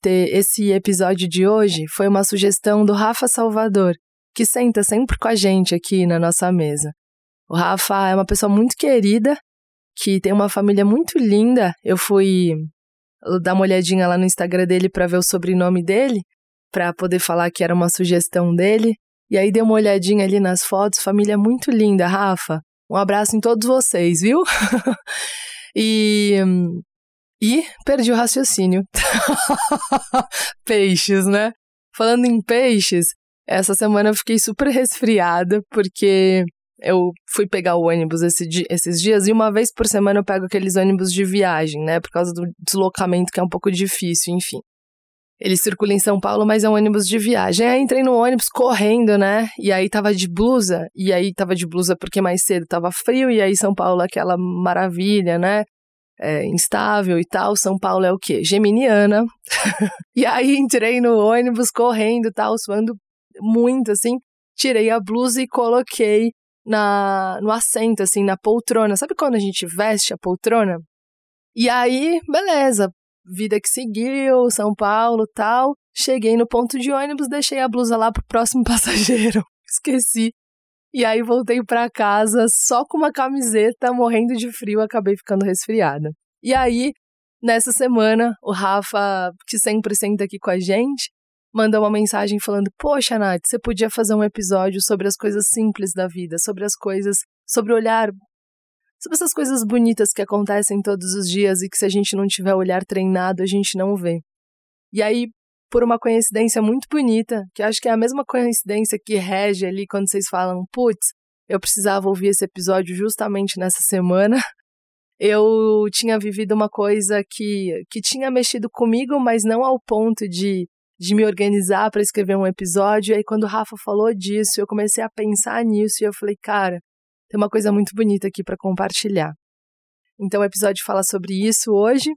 ter esse episódio de hoje foi uma sugestão do Rafa Salvador, que senta sempre com a gente aqui na nossa mesa. O Rafa é uma pessoa muito querida, que tem uma família muito linda. Eu fui dar uma olhadinha lá no Instagram dele para ver o sobrenome dele, para poder falar que era uma sugestão dele. E aí dei uma olhadinha ali nas fotos, família muito linda, Rafa. Um abraço em todos vocês, viu? e e perdi o raciocínio. peixes, né? Falando em peixes, essa semana eu fiquei super resfriada porque eu fui pegar o ônibus esse esses dias e uma vez por semana eu pego aqueles ônibus de viagem, né? Por causa do deslocamento que é um pouco difícil, enfim. Ele circula em São Paulo, mas é um ônibus de viagem. Aí entrei no ônibus correndo, né? E aí tava de blusa, e aí tava de blusa porque mais cedo tava frio, e aí São Paulo aquela maravilha, né? É, instável e tal. São Paulo é o quê? Geminiana. e aí entrei no ônibus correndo e tal, suando muito, assim. Tirei a blusa e coloquei na, no assento, assim, na poltrona. Sabe quando a gente veste a poltrona? E aí, beleza. Vida que seguiu, São Paulo tal. Cheguei no ponto de ônibus, deixei a blusa lá pro próximo passageiro. Esqueci. E aí voltei para casa só com uma camiseta, morrendo de frio, acabei ficando resfriada. E aí, nessa semana, o Rafa, que sempre senta aqui com a gente, mandou uma mensagem falando: Poxa, Nath, você podia fazer um episódio sobre as coisas simples da vida, sobre as coisas, sobre olhar, sobre essas coisas bonitas que acontecem todos os dias e que se a gente não tiver o olhar treinado, a gente não vê. E aí, por uma coincidência muito bonita, que acho que é a mesma coincidência que rege ali quando vocês falam, putz, eu precisava ouvir esse episódio justamente nessa semana. Eu tinha vivido uma coisa que, que tinha mexido comigo, mas não ao ponto de, de me organizar para escrever um episódio. E aí, quando o Rafa falou disso, eu comecei a pensar nisso e eu falei, cara, tem uma coisa muito bonita aqui para compartilhar. Então, o episódio fala sobre isso hoje.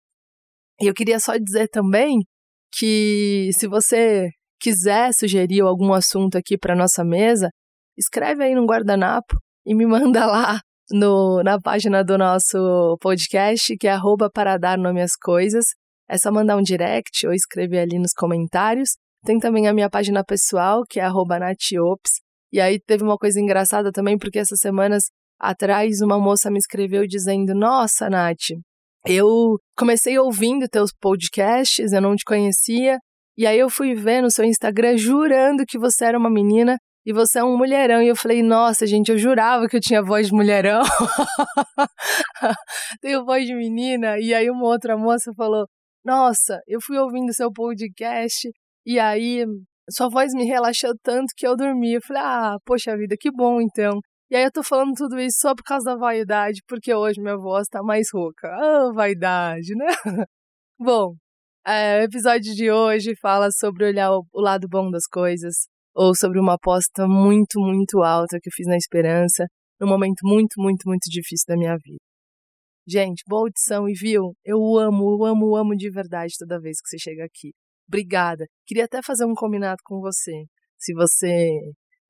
E eu queria só dizer também que se você quiser sugerir algum assunto aqui para nossa mesa, escreve aí no guardanapo e me manda lá no, na página do nosso podcast, que é para dar nome às coisas. É só mandar um direct ou escrever ali nos comentários. Tem também a minha página pessoal, que é arroba natiops. E aí teve uma coisa engraçada também, porque essas semanas atrás uma moça me escreveu dizendo: Nossa, Nath, eu comecei ouvindo teus podcasts, eu não te conhecia, e aí eu fui ver no seu Instagram jurando que você era uma menina e você é um mulherão. E eu falei, nossa, gente, eu jurava que eu tinha voz de mulherão. Tenho voz de menina. E aí uma outra moça falou, nossa, eu fui ouvindo seu podcast e aí sua voz me relaxou tanto que eu dormi. Eu falei, ah, poxa vida, que bom então. E aí eu tô falando tudo isso só por causa da vaidade, porque hoje minha voz tá mais rouca. Ah, oh, vaidade, né? bom, é, o episódio de hoje fala sobre olhar o, o lado bom das coisas, ou sobre uma aposta muito, muito alta que eu fiz na esperança, num momento muito, muito, muito difícil da minha vida. Gente, boa audição e viu? Eu amo, amo, amo de verdade toda vez que você chega aqui. Obrigada. Queria até fazer um combinado com você, se você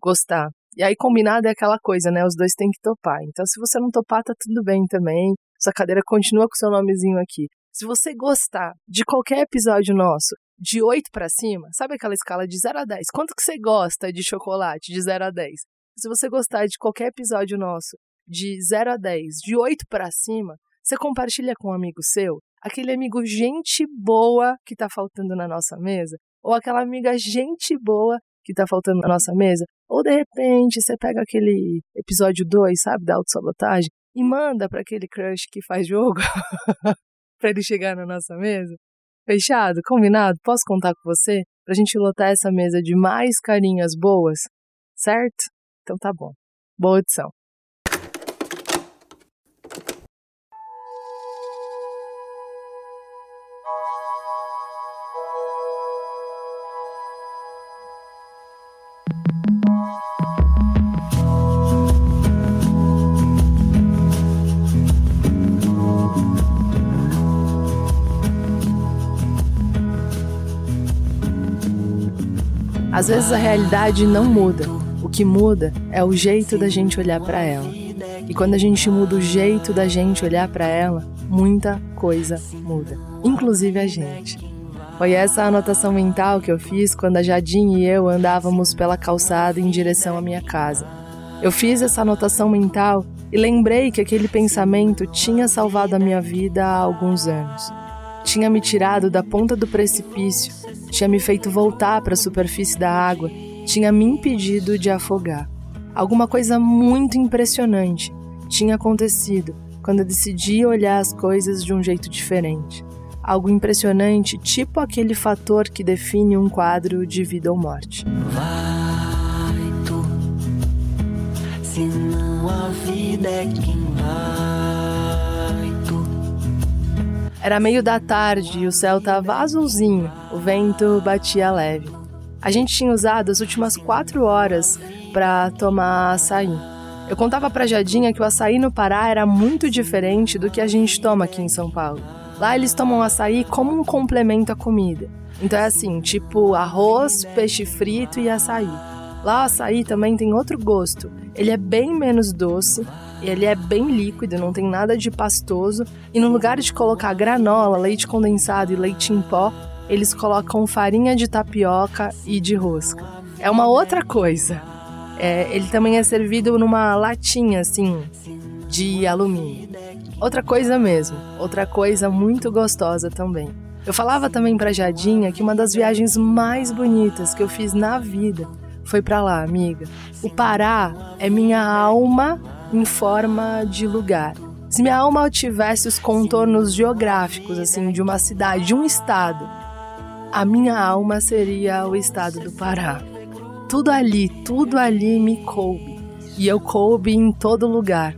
gostar. E aí, combinado é aquela coisa, né? Os dois têm que topar. Então, se você não topar, tá tudo bem também. Sua cadeira continua com seu nomezinho aqui. Se você gostar de qualquer episódio nosso, de 8 para cima, sabe aquela escala de 0 a 10? Quanto que você gosta de chocolate de 0 a 10? Se você gostar de qualquer episódio nosso de 0 a 10, de 8 para cima, você compartilha com um amigo seu, aquele amigo gente boa que tá faltando na nossa mesa, ou aquela amiga gente boa que tá faltando na nossa mesa, ou de repente você pega aquele episódio 2, sabe, da autossabotagem, e manda para aquele crush que faz jogo para ele chegar na nossa mesa. Fechado? Combinado? Posso contar com você pra gente lotar essa mesa de mais carinhas boas? Certo? Então tá bom. Boa edição. Às vezes a realidade não muda, o que muda é o jeito da gente olhar para ela. E quando a gente muda o jeito da gente olhar para ela, muita coisa muda, inclusive a gente. Foi essa a anotação mental que eu fiz quando a Jadin e eu andávamos pela calçada em direção à minha casa. Eu fiz essa anotação mental e lembrei que aquele pensamento tinha salvado a minha vida há alguns anos. Tinha me tirado da ponta do precipício, tinha me feito voltar para a superfície da água, tinha me impedido de afogar. Alguma coisa muito impressionante tinha acontecido quando eu decidi olhar as coisas de um jeito diferente. Algo impressionante, tipo aquele fator que define um quadro de vida ou morte. Vai tu, senão a vida é quem vai. Era meio da tarde e o céu estava azulzinho, o vento batia leve. A gente tinha usado as últimas quatro horas para tomar açaí. Eu contava pra Jadinha que o açaí no Pará era muito diferente do que a gente toma aqui em São Paulo. Lá eles tomam açaí como um complemento à comida. Então é assim, tipo arroz, peixe frito e açaí. Lá o açaí também tem outro gosto. Ele é bem menos doce, ele é bem líquido, não tem nada de pastoso. E no lugar de colocar granola, leite condensado e leite em pó, eles colocam farinha de tapioca e de rosca. É uma outra coisa. É, ele também é servido numa latinha, assim, de alumínio. Outra coisa mesmo, outra coisa muito gostosa também. Eu falava também pra Jadinha que uma das viagens mais bonitas que eu fiz na vida foi para lá, amiga. O Pará é minha alma em forma de lugar. Se minha alma tivesse os contornos geográficos, assim, de uma cidade, de um estado, a minha alma seria o estado do Pará. Tudo ali, tudo ali me coube. E eu coube em todo lugar.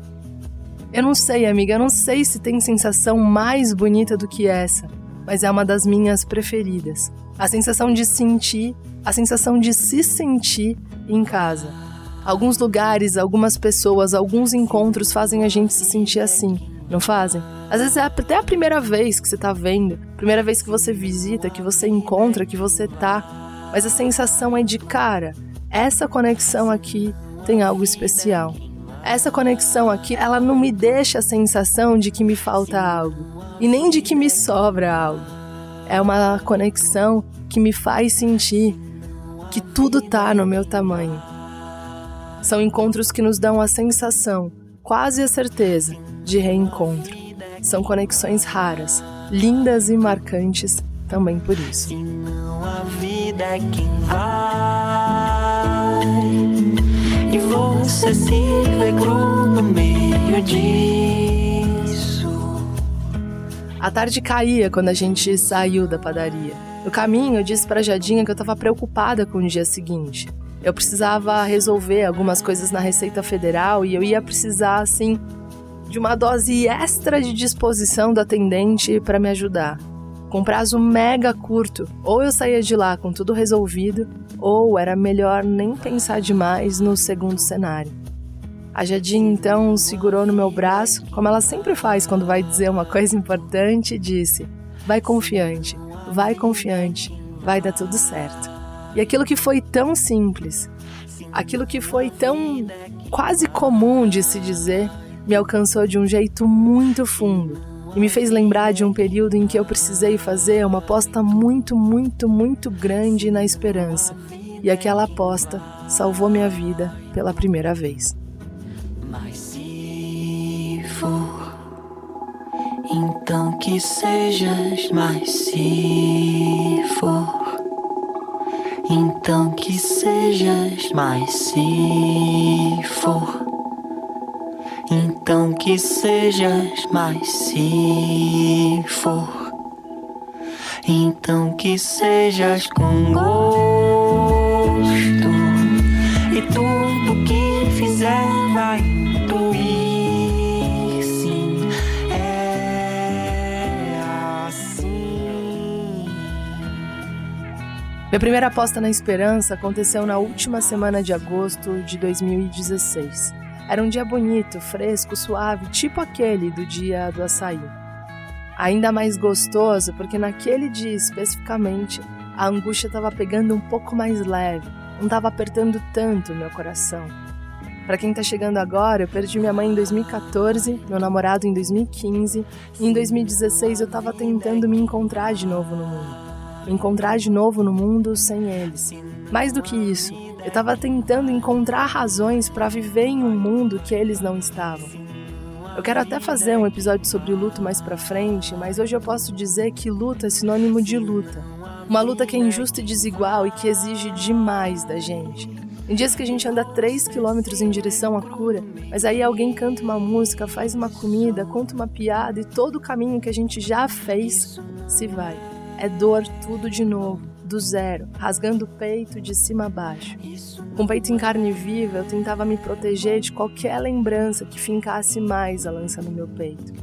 Eu não sei, amiga, eu não sei se tem sensação mais bonita do que essa, mas é uma das minhas preferidas. A sensação de sentir, a sensação de se sentir em casa. Alguns lugares, algumas pessoas, alguns encontros fazem a gente se sentir assim, não fazem? Às vezes é até a primeira vez que você tá vendo, primeira vez que você visita, que você encontra, que você tá, mas a sensação é de cara, essa conexão aqui tem algo especial. Essa conexão aqui, ela não me deixa a sensação de que me falta algo e nem de que me sobra algo. É uma conexão que me faz sentir que tudo tá no meu tamanho. São encontros que nos dão a sensação, quase a certeza, de reencontro. São conexões raras, lindas e marcantes também por isso. Se não a vida é quem vai e você se vê cru no meio disso. A tarde caía quando a gente saiu da padaria. No caminho, eu disse para Jadinha que eu estava preocupada com o dia seguinte. Eu precisava resolver algumas coisas na Receita Federal e eu ia precisar, assim, de uma dose extra de disposição do atendente para me ajudar com prazo mega curto. Ou eu saía de lá com tudo resolvido, ou era melhor nem pensar demais no segundo cenário. A Jadine então segurou no meu braço, como ela sempre faz quando vai dizer uma coisa importante, e disse: Vai confiante, vai confiante, vai dar tudo certo. E aquilo que foi tão simples, aquilo que foi tão quase comum de se dizer, me alcançou de um jeito muito fundo e me fez lembrar de um período em que eu precisei fazer uma aposta muito, muito, muito grande na esperança. E aquela aposta salvou minha vida pela primeira vez. Mas se for, então que sejas, mas se for. Então que sejas, mas se for. Então que sejas, mas se for, então que sejas com gosto Minha primeira aposta na esperança aconteceu na última semana de agosto de 2016. Era um dia bonito, fresco, suave, tipo aquele do dia do açaí. Ainda mais gostoso porque naquele dia especificamente a angústia estava pegando um pouco mais leve, não estava apertando tanto meu coração. Para quem tá chegando agora, eu perdi minha mãe em 2014, meu namorado em 2015, e em 2016 eu tava tentando me encontrar de novo no mundo. Encontrar de novo no mundo sem eles. Mais do que isso, eu tava tentando encontrar razões para viver em um mundo que eles não estavam. Eu quero até fazer um episódio sobre luto mais pra frente, mas hoje eu posso dizer que luta é sinônimo de luta. Uma luta que é injusta e desigual e que exige demais da gente. Em dias que a gente anda 3 quilômetros em direção à cura, mas aí alguém canta uma música, faz uma comida, conta uma piada e todo o caminho que a gente já fez se vai. É dor tudo de novo, do zero, rasgando o peito de cima a baixo. Com o peito em carne viva, eu tentava me proteger de qualquer lembrança que fincasse mais a lança no meu peito.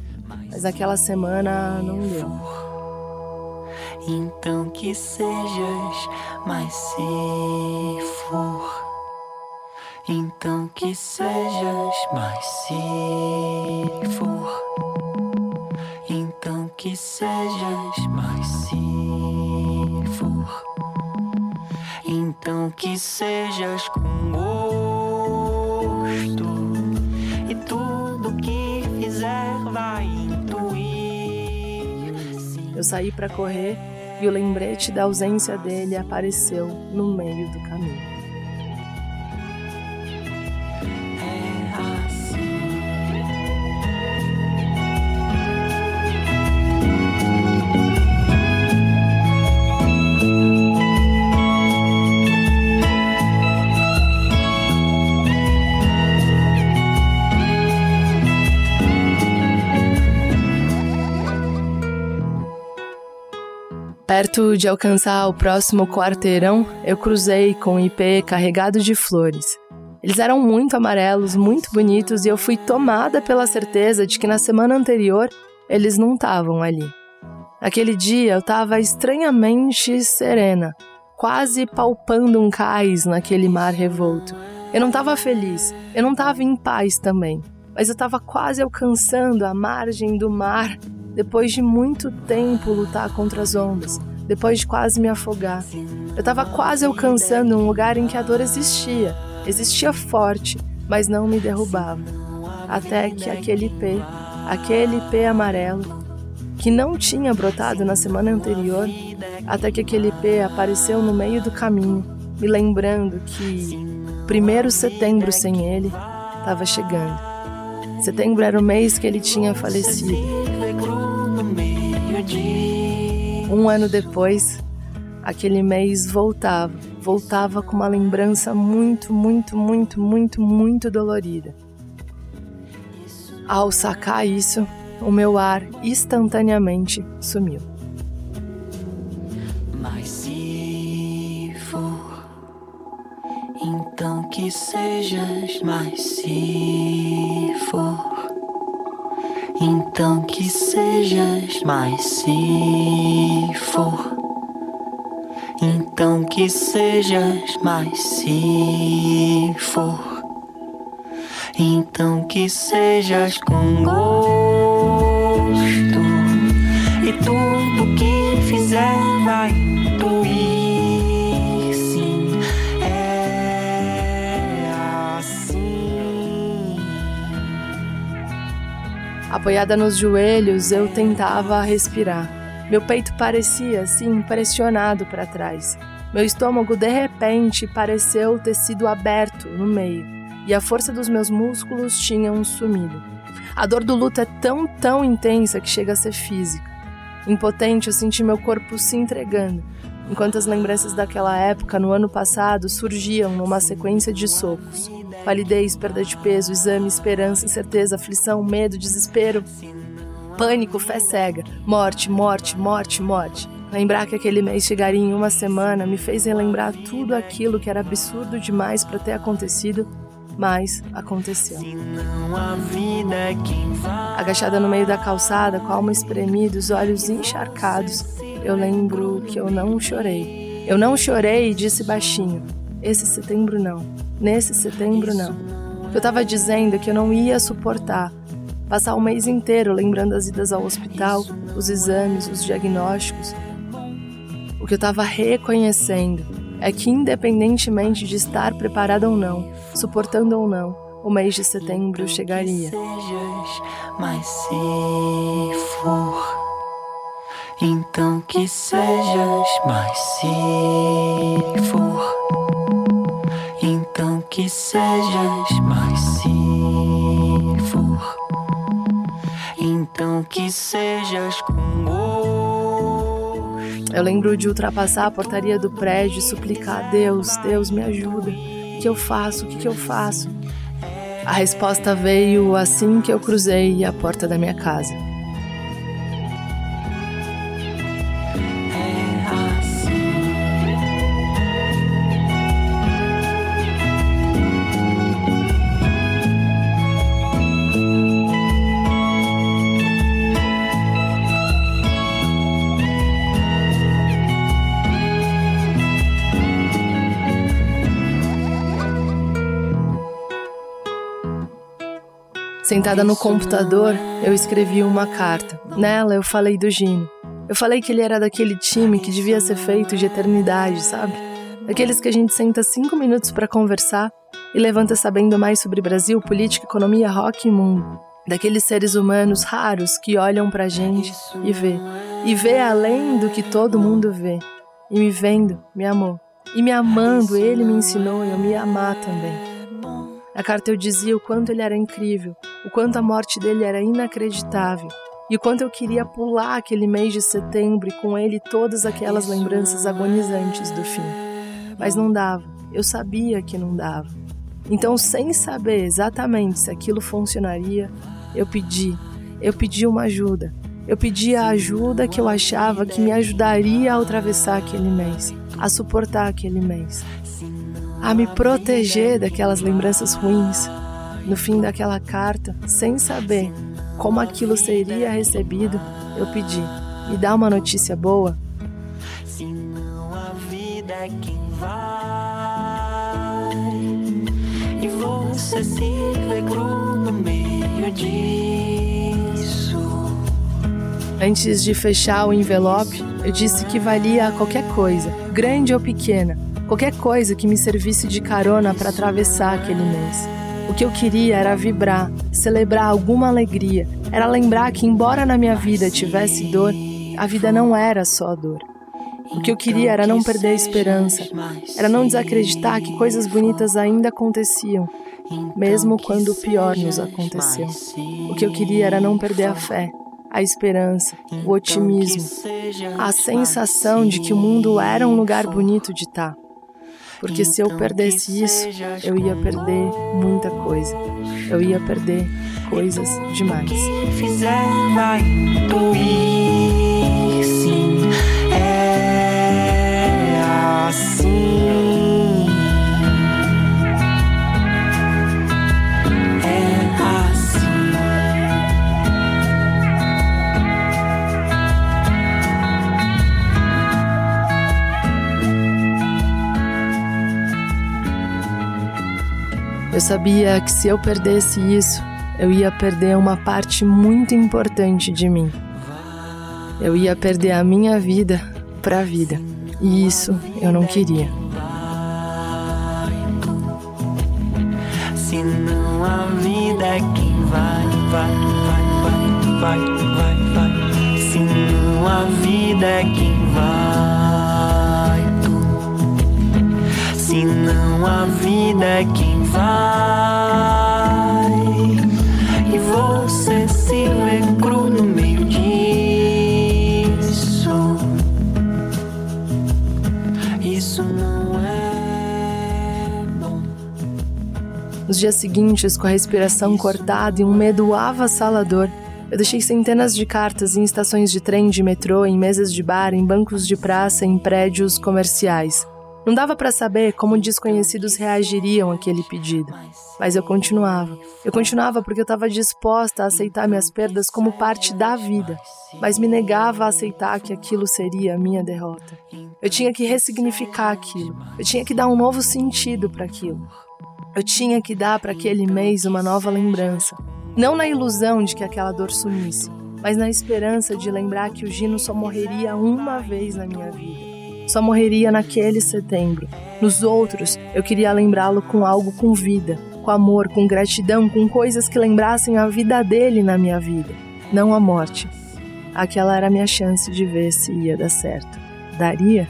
Mas aquela semana não deu. Então que sejas mais se for. Então que sejas mais se for. Então que sejas mais se Então que sejas com gosto. E tudo que fizer vai intuir. Eu saí para correr e o lembrete da ausência dele apareceu no meio do caminho. Perto de alcançar o próximo quarteirão, eu cruzei com o IP carregado de flores. Eles eram muito amarelos, muito bonitos e eu fui tomada pela certeza de que na semana anterior eles não estavam ali. Aquele dia eu estava estranhamente serena, quase palpando um cais naquele mar revolto. Eu não estava feliz, eu não estava em paz também, mas eu estava quase alcançando a margem do mar depois de muito tempo lutar contra as ondas, depois de quase me afogar. Eu estava quase alcançando um lugar em que a dor existia, existia forte, mas não me derrubava. Até que aquele pé, aquele pé amarelo, que não tinha brotado na semana anterior, até que aquele pé apareceu no meio do caminho, me lembrando que primeiro setembro sem ele estava chegando. Setembro era o mês que ele tinha falecido. Um ano depois, aquele mês voltava, voltava com uma lembrança muito, muito, muito, muito, muito dolorida. Ao sacar isso, o meu ar instantaneamente sumiu. Mas se for, então que sejas, mas se for. Então que sejas, mas se for. Então que sejas, mas se for. Então que sejas com gosto. Apoiada nos joelhos, eu tentava respirar. Meu peito parecia assim pressionado para trás. Meu estômago de repente pareceu ter sido aberto no meio, e a força dos meus músculos tinha um sumido. A dor do luto é tão, tão intensa que chega a ser física. Impotente, eu senti meu corpo se entregando, enquanto as lembranças daquela época, no ano passado, surgiam numa sequência de socos. Palidez, perda de peso, exame, esperança, incerteza, aflição, medo, desespero, pânico, fé cega, morte, morte, morte, morte. Lembrar que aquele mês chegaria em uma semana me fez relembrar tudo aquilo que era absurdo demais para ter acontecido, mas aconteceu. Agachada no meio da calçada, com a alma espremida, os olhos encharcados, eu lembro que eu não chorei. Eu não chorei e disse baixinho: Esse setembro não. Nesse setembro não. Eu tava dizendo que eu não ia suportar passar o mês inteiro lembrando as idas ao hospital, os exames, os diagnósticos. O que eu estava reconhecendo é que, independentemente de estar preparada ou não, suportando ou não, o mês de setembro chegaria. Mas se for, então que sejas, mas se for, que sejas, mas se for, então que sejas com gosto. Eu lembro de ultrapassar a portaria do prédio e suplicar: Deus, Deus, me ajuda. O que eu faço? O que, que eu faço? A resposta veio assim que eu cruzei a porta da minha casa. Sentada no computador, eu escrevi uma carta. Nela eu falei do Gino. Eu falei que ele era daquele time que devia ser feito de eternidade, sabe? Daqueles que a gente senta cinco minutos para conversar e levanta sabendo mais sobre Brasil, política, economia, rock e mundo. Daqueles seres humanos raros que olham pra gente e vê. E vê além do que todo mundo vê. E me vendo, me amou. E me amando, ele me ensinou eu me amar também. Na carta eu dizia o quanto ele era incrível, o quanto a morte dele era inacreditável, e o quanto eu queria pular aquele mês de setembro e com ele todas aquelas lembranças agonizantes do fim. Mas não dava, eu sabia que não dava. Então, sem saber exatamente se aquilo funcionaria, eu pedi, eu pedi uma ajuda. Eu pedi a ajuda que eu achava que me ajudaria a atravessar aquele mês, a suportar aquele mês a me proteger daquelas lembranças ruins. No fim daquela carta, sem saber como aquilo seria recebido, eu pedi: me dá uma notícia boa. Se não a vida é quem vai E você se no meio disso Antes de fechar o envelope, eu disse que valia qualquer coisa, grande ou pequena, qualquer coisa que me servisse de carona para atravessar aquele mês. O que eu queria era vibrar, celebrar alguma alegria, era lembrar que, embora na minha vida tivesse dor, a vida não era só dor. O que eu queria era não perder a esperança, era não desacreditar que coisas bonitas ainda aconteciam, mesmo quando o pior nos aconteceu. O que eu queria era não perder a fé, a esperança, o otimismo, a sensação de que o mundo era um lugar bonito de estar. Porque se eu perdesse isso, eu ia perder muita coisa. Eu ia perder coisas demais. que fizer vai sim, é assim. Eu sabia que se eu perdesse isso, eu ia perder uma parte muito importante de mim. Eu ia perder a minha vida para a vida. E isso eu não queria. Se não a vida é quem vai, vai, vai, vai, vai, vai. Se não a vida é quem vai, tu. Se não a vida é quem vai. E você se vê cru no meio disso. Isso não é bom. Nos dias seguintes, com a respiração cortada e um medo avassalador, eu deixei centenas de cartas em estações de trem, de metrô, em mesas de bar, em bancos de praça, em prédios comerciais. Não dava para saber como desconhecidos reagiriam àquele pedido, mas eu continuava. Eu continuava porque eu estava disposta a aceitar minhas perdas como parte da vida, mas me negava a aceitar que aquilo seria a minha derrota. Eu tinha que ressignificar aquilo. Eu tinha que dar um novo sentido para aquilo. Eu tinha que dar para aquele mês uma nova lembrança. Não na ilusão de que aquela dor sumisse, mas na esperança de lembrar que o Gino só morreria uma vez na minha vida. Só morreria naquele setembro. Nos outros, eu queria lembrá-lo com algo com vida, com amor, com gratidão, com coisas que lembrassem a vida dele na minha vida, não a morte. Aquela era a minha chance de ver se ia dar certo. Daria?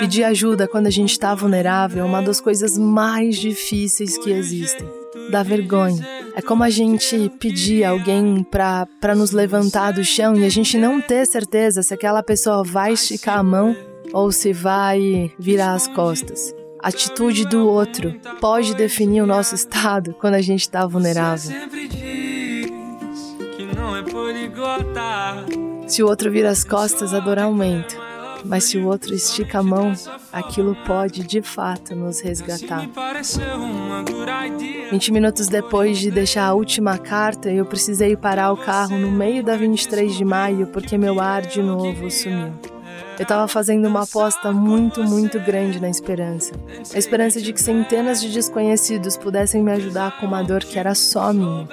Pedir ajuda quando a gente está vulnerável é uma das coisas mais difíceis que existem. Dá vergonha. É como a gente pedir alguém para nos levantar do chão e a gente não ter certeza se aquela pessoa vai esticar a mão ou se vai virar as costas. A atitude do outro pode definir o nosso estado quando a gente está vulnerável. Se o outro vira as costas, a dor aumenta. Mas se o outro estica a mão, aquilo pode de fato nos resgatar. 20 minutos depois de deixar a última carta, eu precisei parar o carro no meio da 23 de maio porque meu ar de novo sumiu. Eu estava fazendo uma aposta muito, muito grande na esperança. A esperança de que centenas de desconhecidos pudessem me ajudar com uma dor que era só minha.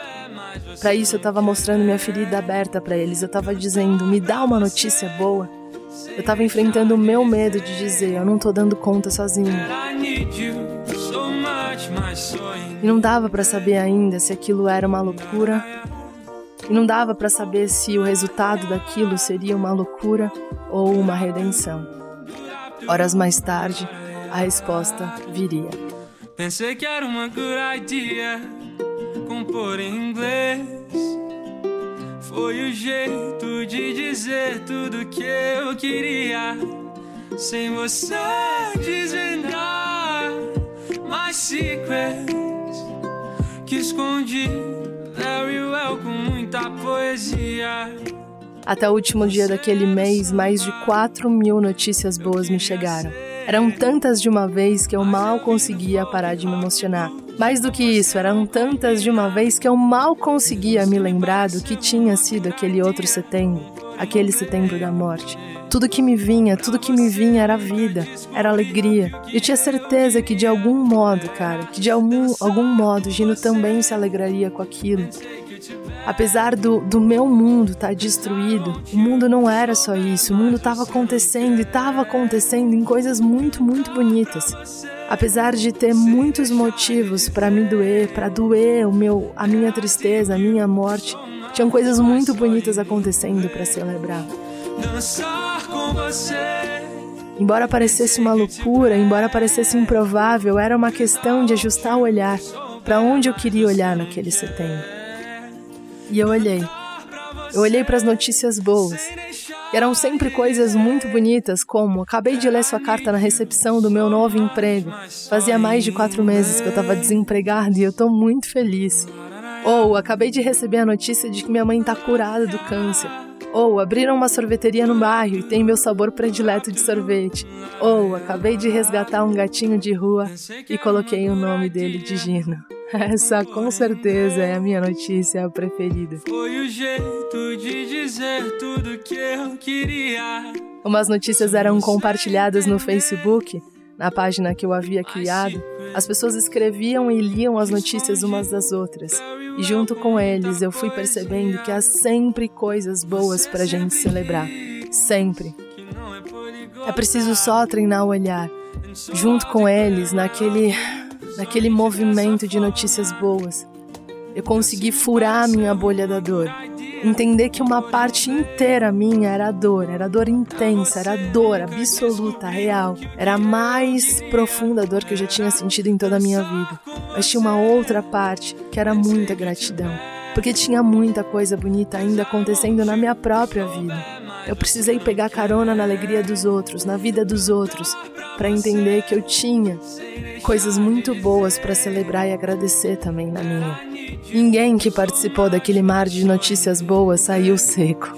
Para isso, eu estava mostrando minha ferida aberta para eles. Eu estava dizendo: me dá uma notícia boa. Eu estava enfrentando o meu medo de dizer: eu não tô dando conta sozinho. E não dava para saber ainda se aquilo era uma loucura. E não dava para saber se o resultado daquilo seria uma loucura ou uma redenção. Horas mais tarde, a resposta viria. Pensei que era uma good idea em inglês. Foi o jeito de dizer tudo que eu queria, sem você desvendar mais secrets que escondi very well com muita poesia. Até o último dia daquele mês, mais de 4 mil notícias boas me chegaram. Eram tantas de uma vez que eu mal conseguia parar de me emocionar. Mais do que isso, eram tantas de uma vez que eu mal conseguia me lembrar do que tinha sido aquele outro setembro, aquele setembro da morte. Tudo que me vinha, tudo que me vinha era vida, era alegria. Eu tinha certeza que de algum modo, cara, que de algum, algum modo Gino também se alegraria com aquilo. Apesar do, do meu mundo estar tá destruído, o mundo não era só isso. O mundo estava acontecendo e estava acontecendo em coisas muito, muito bonitas. Apesar de ter muitos motivos para me doer, para doer o meu, a minha tristeza, a minha morte, tinham coisas muito bonitas acontecendo para celebrar. Embora parecesse uma loucura, embora parecesse improvável, era uma questão de ajustar o olhar para onde eu queria olhar naquele setembro. E eu olhei. Eu olhei para as notícias boas. E eram sempre coisas muito bonitas, como acabei de ler sua carta na recepção do meu novo emprego. Fazia mais de quatro meses que eu estava desempregada e eu estou muito feliz. Ou acabei de receber a notícia de que minha mãe está curada do câncer. Ou abriram uma sorveteria no bairro e tem meu sabor predileto de sorvete. Ou acabei de resgatar um gatinho de rua e coloquei o nome dele de Gino. Essa com certeza é a minha notícia preferida. Foi o jeito de dizer tudo que eu queria. Umas notícias eram compartilhadas no Facebook, na página que eu havia criado. As pessoas escreviam e liam as notícias umas das outras. E junto com eles eu fui percebendo que há sempre coisas boas pra gente celebrar. Sempre. É preciso só treinar o olhar. Junto com eles, naquele naquele movimento de notícias boas. Eu consegui furar a minha bolha da dor. Entender que uma parte inteira minha era dor, era dor intensa, era dor absoluta, real. Era a mais profunda dor que eu já tinha sentido em toda a minha vida. Mas tinha uma outra parte que era muita gratidão, porque tinha muita coisa bonita ainda acontecendo na minha própria vida. Eu precisei pegar carona na alegria dos outros, na vida dos outros, para entender que eu tinha coisas muito boas para celebrar e agradecer também na minha. Ninguém que participou daquele mar de notícias boas saiu seco.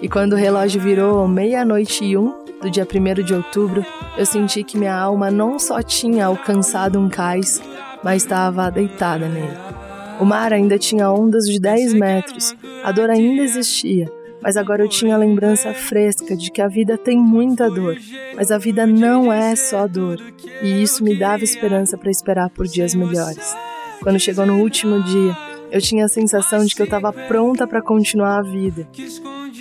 E quando o relógio virou meia-noite e um do dia 1 de outubro, eu senti que minha alma não só tinha alcançado um cais, mas estava deitada nele. O mar ainda tinha ondas de 10 metros, a dor ainda existia, mas agora eu tinha a lembrança fresca de que a vida tem muita dor, mas a vida não é só dor, e isso me dava esperança para esperar por dias melhores. Quando chegou no último dia, eu tinha a sensação de que eu estava pronta para continuar a vida,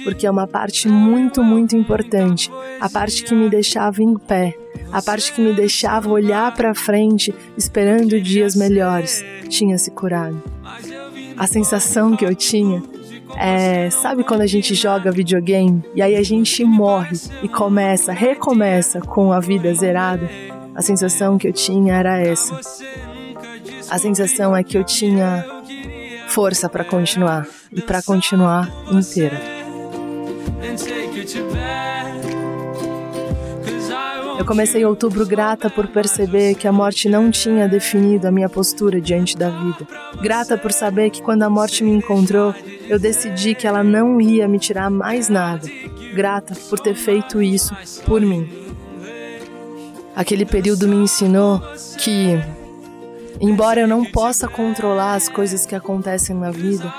porque é uma parte muito, muito importante, a parte que me deixava em pé, a parte que me deixava olhar para frente, esperando dias melhores, tinha se curado. A sensação que eu tinha é, sabe quando a gente joga videogame e aí a gente morre e começa, recomeça com a vida zerada? A sensação que eu tinha era essa. A sensação é que eu tinha força para continuar e para continuar inteira. Eu comecei outubro grata por perceber que a morte não tinha definido a minha postura diante da vida. Grata por saber que quando a morte me encontrou, eu decidi que ela não ia me tirar mais nada. Grata por ter feito isso por mim. Aquele período me ensinou que, embora eu não possa controlar as coisas que acontecem na vida,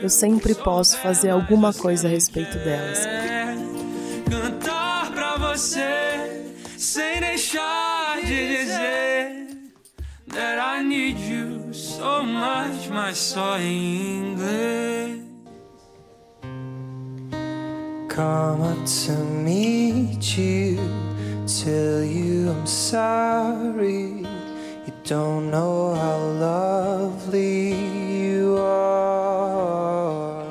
eu sempre posso fazer alguma coisa a respeito delas. Cantar pra você sem deixar de dizer that I need you so much, mas só em inglês. Come up to meet you, tell you I'm sorry. Don't know how lovely you are.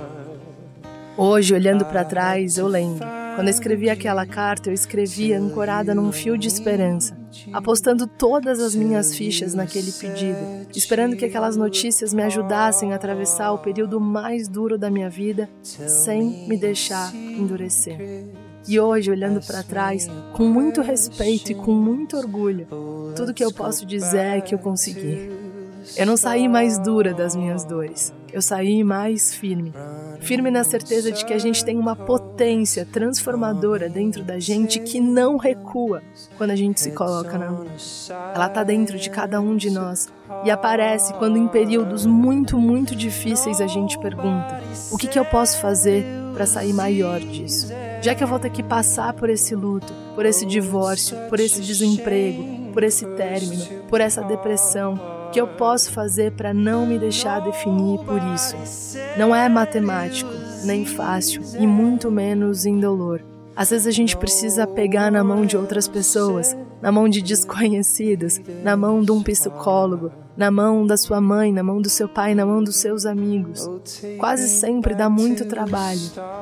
Hoje, olhando para trás, eu lembro quando eu escrevi aquela carta, eu escrevia ancorada num fio de esperança, apostando todas as minhas fichas naquele pedido, esperando que aquelas notícias me ajudassem a atravessar o período mais duro da minha vida sem me deixar endurecer. E hoje, olhando para trás, com muito respeito e com muito orgulho, tudo que eu posso dizer é que eu consegui. Eu não saí mais dura das minhas dores, eu saí mais firme. Firme na certeza de que a gente tem uma potência transformadora dentro da gente que não recua quando a gente se coloca na luta. Ela está dentro de cada um de nós e aparece quando, em períodos muito, muito difíceis, a gente pergunta: o que, que eu posso fazer para sair maior disso? Já que eu vou ter que passar por esse luto, por esse divórcio, por esse desemprego, por esse término, por essa depressão, que eu posso fazer para não me deixar definir por isso? Não é matemático, nem fácil e muito menos indolor. Às vezes a gente precisa pegar na mão de outras pessoas, na mão de desconhecidos, na mão de um psicólogo, na mão da sua mãe, na mão do seu pai, na mão dos seus amigos. Quase sempre dá muito trabalho,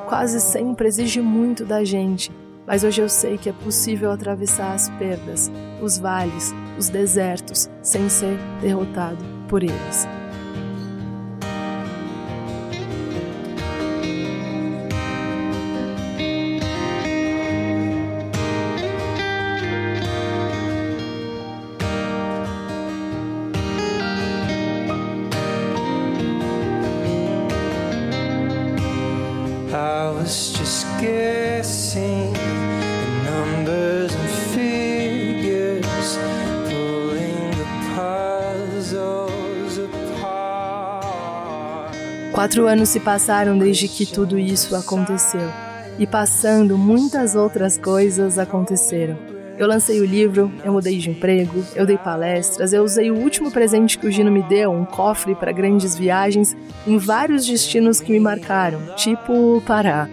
quase sempre exige muito da gente, mas hoje eu sei que é possível atravessar as perdas, os vales, os desertos, sem ser derrotado por eles. Guessing numbers and figures, pulling the puzzles apart. Quatro anos se passaram desde que tudo isso aconteceu. E passando, muitas outras coisas aconteceram. Eu lancei o livro, eu mudei de emprego, eu dei palestras, eu usei o último presente que o Gino me deu, um cofre para grandes viagens, em vários destinos que me marcaram, tipo Pará.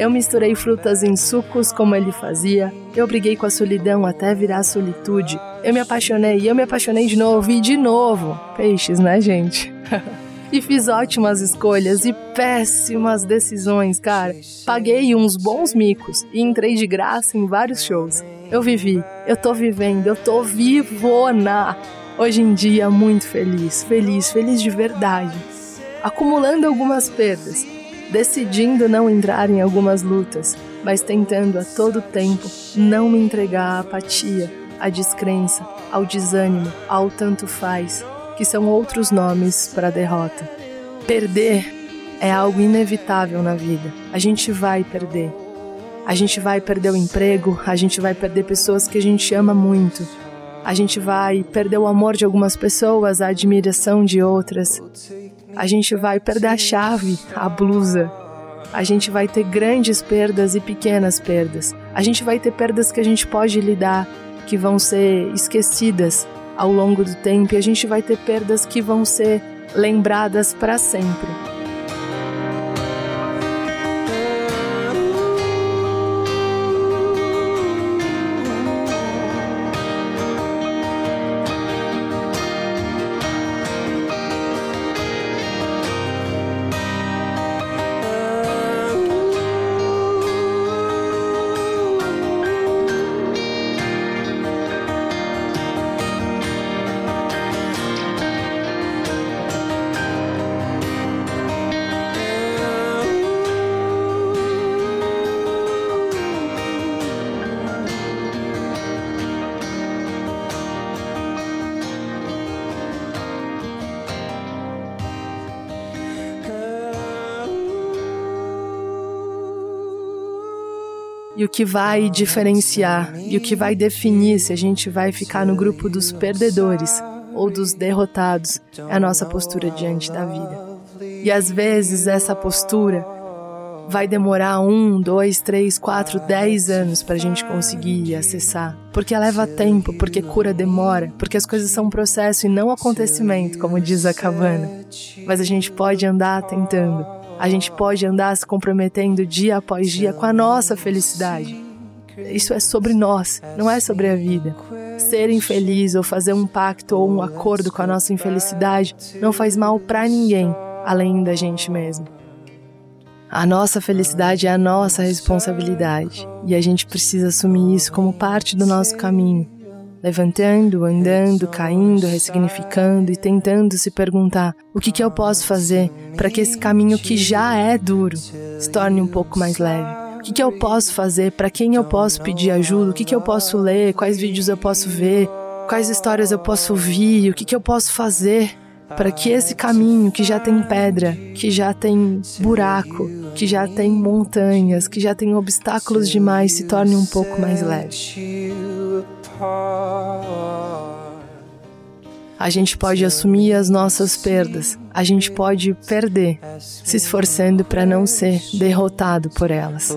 Eu misturei frutas em sucos como ele fazia, eu briguei com a solidão até virar solitude. Eu me apaixonei eu me apaixonei de novo e de novo. Peixes, né, gente? E fiz ótimas escolhas e péssimas decisões, cara. Paguei uns bons micos e entrei de graça em vários shows. Eu vivi, eu tô vivendo, eu tô vivona. Hoje em dia, muito feliz, feliz, feliz de verdade. Acumulando algumas perdas, decidindo não entrar em algumas lutas, mas tentando a todo tempo não me entregar à apatia, à descrença, ao desânimo, ao tanto faz, que são outros nomes para derrota. Perder é algo inevitável na vida. A gente vai perder. A gente vai perder o emprego, a gente vai perder pessoas que a gente ama muito. A gente vai perder o amor de algumas pessoas, a admiração de outras. A gente vai perder a chave, a blusa. A gente vai ter grandes perdas e pequenas perdas. A gente vai ter perdas que a gente pode lidar, que vão ser esquecidas ao longo do tempo, e a gente vai ter perdas que vão ser lembradas para sempre. Que vai diferenciar e o que vai definir se a gente vai ficar no grupo dos perdedores ou dos derrotados é a nossa postura diante da vida. E às vezes essa postura vai demorar um, dois, três, quatro, dez anos para a gente conseguir acessar. Porque leva tempo, porque cura demora, porque as coisas são um processo e não acontecimento, como diz a cabana. Mas a gente pode andar tentando a gente pode andar se comprometendo dia após dia com a nossa felicidade. Isso é sobre nós, não é sobre a vida. Ser infeliz ou fazer um pacto ou um acordo com a nossa infelicidade não faz mal para ninguém além da gente mesmo. A nossa felicidade é a nossa responsabilidade e a gente precisa assumir isso como parte do nosso caminho levantando, andando, caindo, ressignificando e tentando se perguntar o que, que eu posso fazer para que esse caminho que já é duro se torne um pouco mais leve. O que, que eu posso fazer? Para quem eu posso pedir ajuda? O que, que eu posso ler? Quais vídeos eu posso ver? Quais histórias eu posso ouvir? O que, que eu posso fazer para que esse caminho que já tem pedra, que já tem buraco, que já tem montanhas, que já tem obstáculos demais se torne um pouco mais leve? A gente pode assumir as nossas perdas, a gente pode perder, se esforçando para não ser derrotado por elas.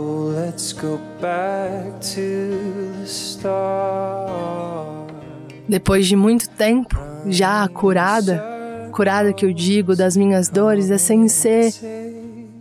Depois de muito tempo, já curada, curada que eu digo das minhas dores, é sem ser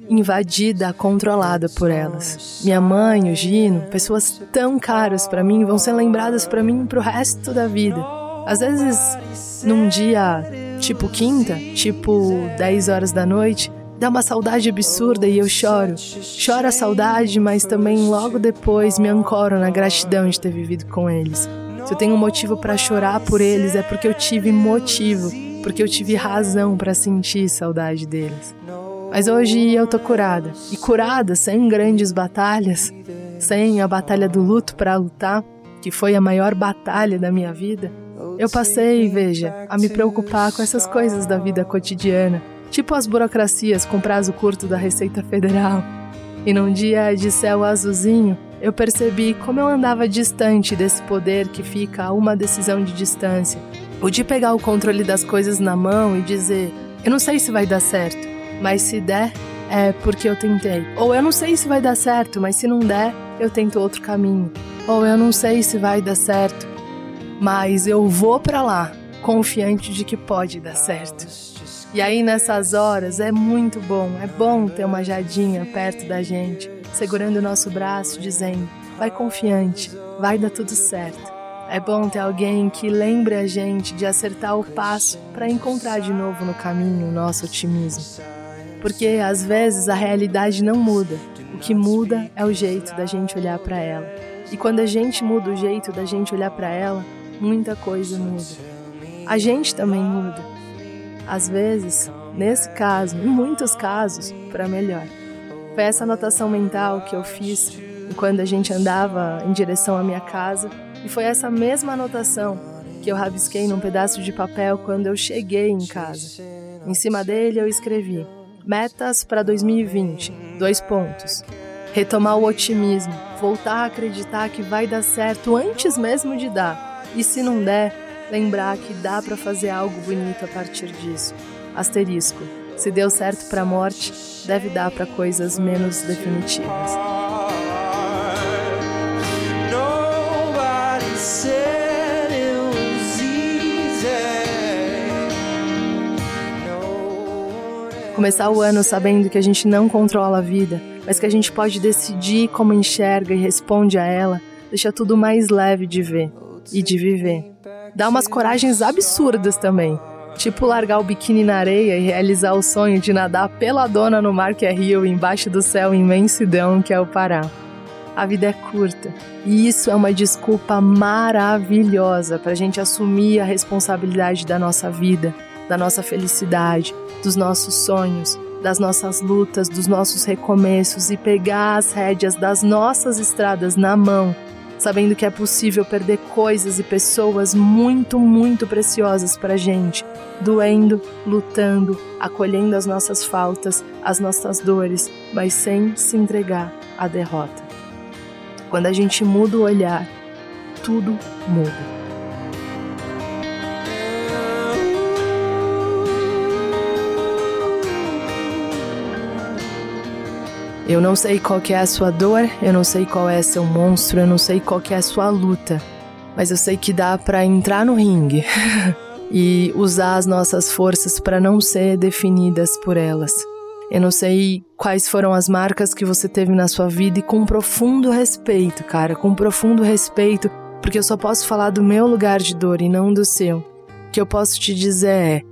invadida, controlada por elas. Minha mãe, o Gino, pessoas tão caras para mim, vão ser lembradas para mim pro resto da vida. Às vezes, num dia tipo quinta, tipo 10 horas da noite, dá uma saudade absurda e eu choro. Choro a saudade, mas também logo depois me ancoro na gratidão de ter vivido com eles. Se eu tenho motivo para chorar por eles é porque eu tive motivo, porque eu tive razão para sentir saudade deles. Mas hoje eu tô curada. E curada sem grandes batalhas, sem a batalha do luto para lutar, que foi a maior batalha da minha vida. Eu passei, veja, a me preocupar com essas coisas da vida cotidiana, tipo as burocracias com prazo curto da Receita Federal. E num dia de céu azulzinho, eu percebi como eu andava distante desse poder que fica a uma decisão de distância. O de pegar o controle das coisas na mão e dizer: eu não sei se vai dar certo, mas se der, é porque eu tentei. Ou eu não sei se vai dar certo, mas se não der, eu tento outro caminho. Ou eu não sei se vai dar certo, mas eu vou para lá, confiante de que pode dar certo. E aí nessas horas é muito bom, é bom ter uma jadinha perto da gente, segurando o nosso braço, dizendo: vai confiante, vai dar tudo certo. É bom ter alguém que lembre a gente de acertar o passo para encontrar de novo no caminho o nosso otimismo. Porque às vezes a realidade não muda, o que muda é o jeito da gente olhar para ela. E quando a gente muda o jeito da gente olhar para ela, muita coisa muda. A gente também muda. Às vezes, nesse caso, em muitos casos, para melhor. Foi essa anotação mental que eu fiz quando a gente andava em direção à minha casa, e foi essa mesma anotação que eu rabisquei num pedaço de papel quando eu cheguei em casa. Em cima dele eu escrevi: Metas para 2020, dois pontos. Retomar o otimismo, voltar a acreditar que vai dar certo antes mesmo de dar. E se não der, lembrar que dá para fazer algo bonito a partir disso. Asterisco. Se deu certo para a morte, deve dar para coisas menos definitivas. Começar o ano sabendo que a gente não controla a vida, mas que a gente pode decidir como enxerga e responde a ela, deixa tudo mais leve de ver e de viver. Dá umas coragens absurdas também, tipo largar o biquíni na areia e realizar o sonho de nadar pela dona no mar que é rio, embaixo do céu imensidão que é o Pará. A vida é curta e isso é uma desculpa maravilhosa para a gente assumir a responsabilidade da nossa vida, da nossa felicidade, dos nossos sonhos, das nossas lutas, dos nossos recomeços e pegar as rédeas das nossas estradas na mão, sabendo que é possível perder coisas e pessoas muito, muito preciosas para gente, doendo, lutando, acolhendo as nossas faltas, as nossas dores, mas sem se entregar à derrota. Quando a gente muda o olhar, tudo muda. Eu não sei qual que é a sua dor, eu não sei qual é seu monstro, eu não sei qual que é a sua luta, mas eu sei que dá para entrar no ringue e usar as nossas forças para não ser definidas por elas. Eu não sei quais foram as marcas que você teve na sua vida e com profundo respeito, cara, com profundo respeito, porque eu só posso falar do meu lugar de dor e não do seu. O que eu posso te dizer é: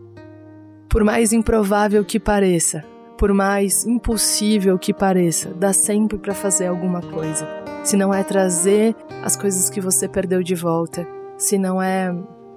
por mais improvável que pareça, por mais impossível que pareça, dá sempre para fazer alguma coisa. Se não é trazer as coisas que você perdeu de volta, se não é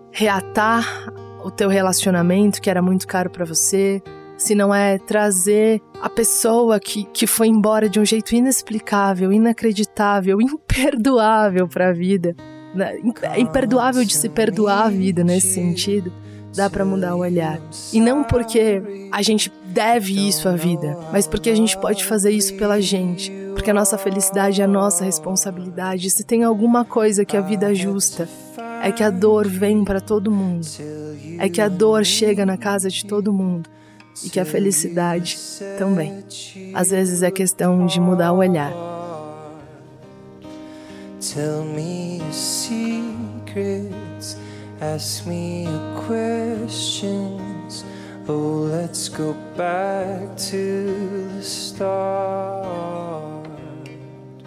reatar o teu relacionamento que era muito caro para você, se não é trazer a pessoa que, que foi embora de um jeito inexplicável, inacreditável, imperdoável para a vida. Né? É imperdoável de se perdoar a vida nesse sentido dá para mudar o olhar. E não porque a gente deve isso à vida, mas porque a gente pode fazer isso pela gente. Porque a nossa felicidade é a nossa responsabilidade. Se tem alguma coisa que a vida é justa, é que a dor vem para todo mundo. É que a dor chega na casa de todo mundo. E que a felicidade também. Às vezes é questão de mudar o olhar. Tell me secrets. Ask me questions. Oh, let's go back to the start.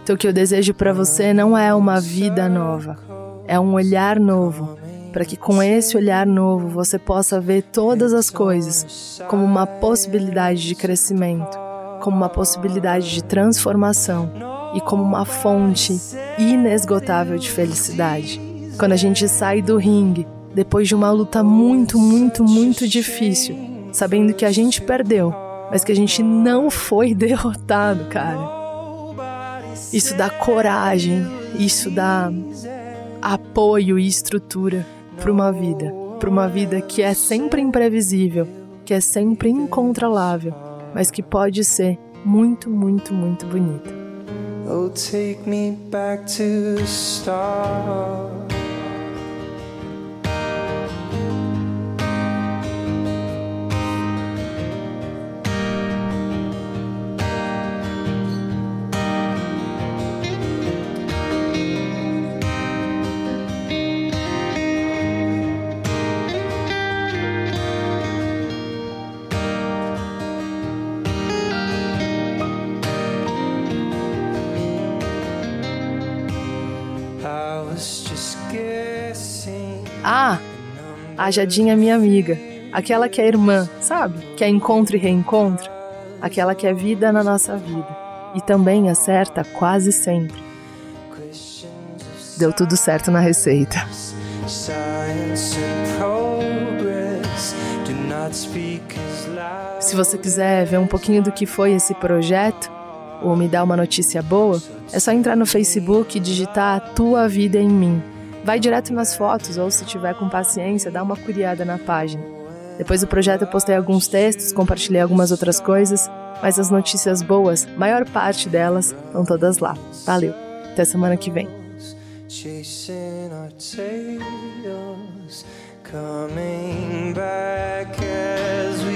Então, o que eu desejo para você não é uma vida nova, é um olhar novo, para que com esse olhar novo você possa ver todas as coisas como uma possibilidade de crescimento, como uma possibilidade de transformação e como uma fonte inesgotável de felicidade. Quando a gente sai do ringue, depois de uma luta muito, muito, muito difícil, sabendo que a gente perdeu, mas que a gente não foi derrotado, cara. Isso dá coragem, isso dá apoio e estrutura para uma vida, para uma vida que é sempre imprevisível, que é sempre incontrolável, mas que pode ser muito, muito, muito bonita. Oh, take me back to the start. A Jadinha minha amiga. Aquela que é irmã, sabe? Que é encontro e reencontro. Aquela que é vida na nossa vida. E também acerta quase sempre. Deu tudo certo na receita. Se você quiser ver um pouquinho do que foi esse projeto, ou me dar uma notícia boa, é só entrar no Facebook e digitar tua vida em mim. Vai direto nas fotos ou se tiver com paciência, dá uma curiada na página. Depois do projeto eu postei alguns textos, compartilhei algumas outras coisas, mas as notícias boas, maior parte delas, estão todas lá. Valeu. Até semana que vem. coming back as we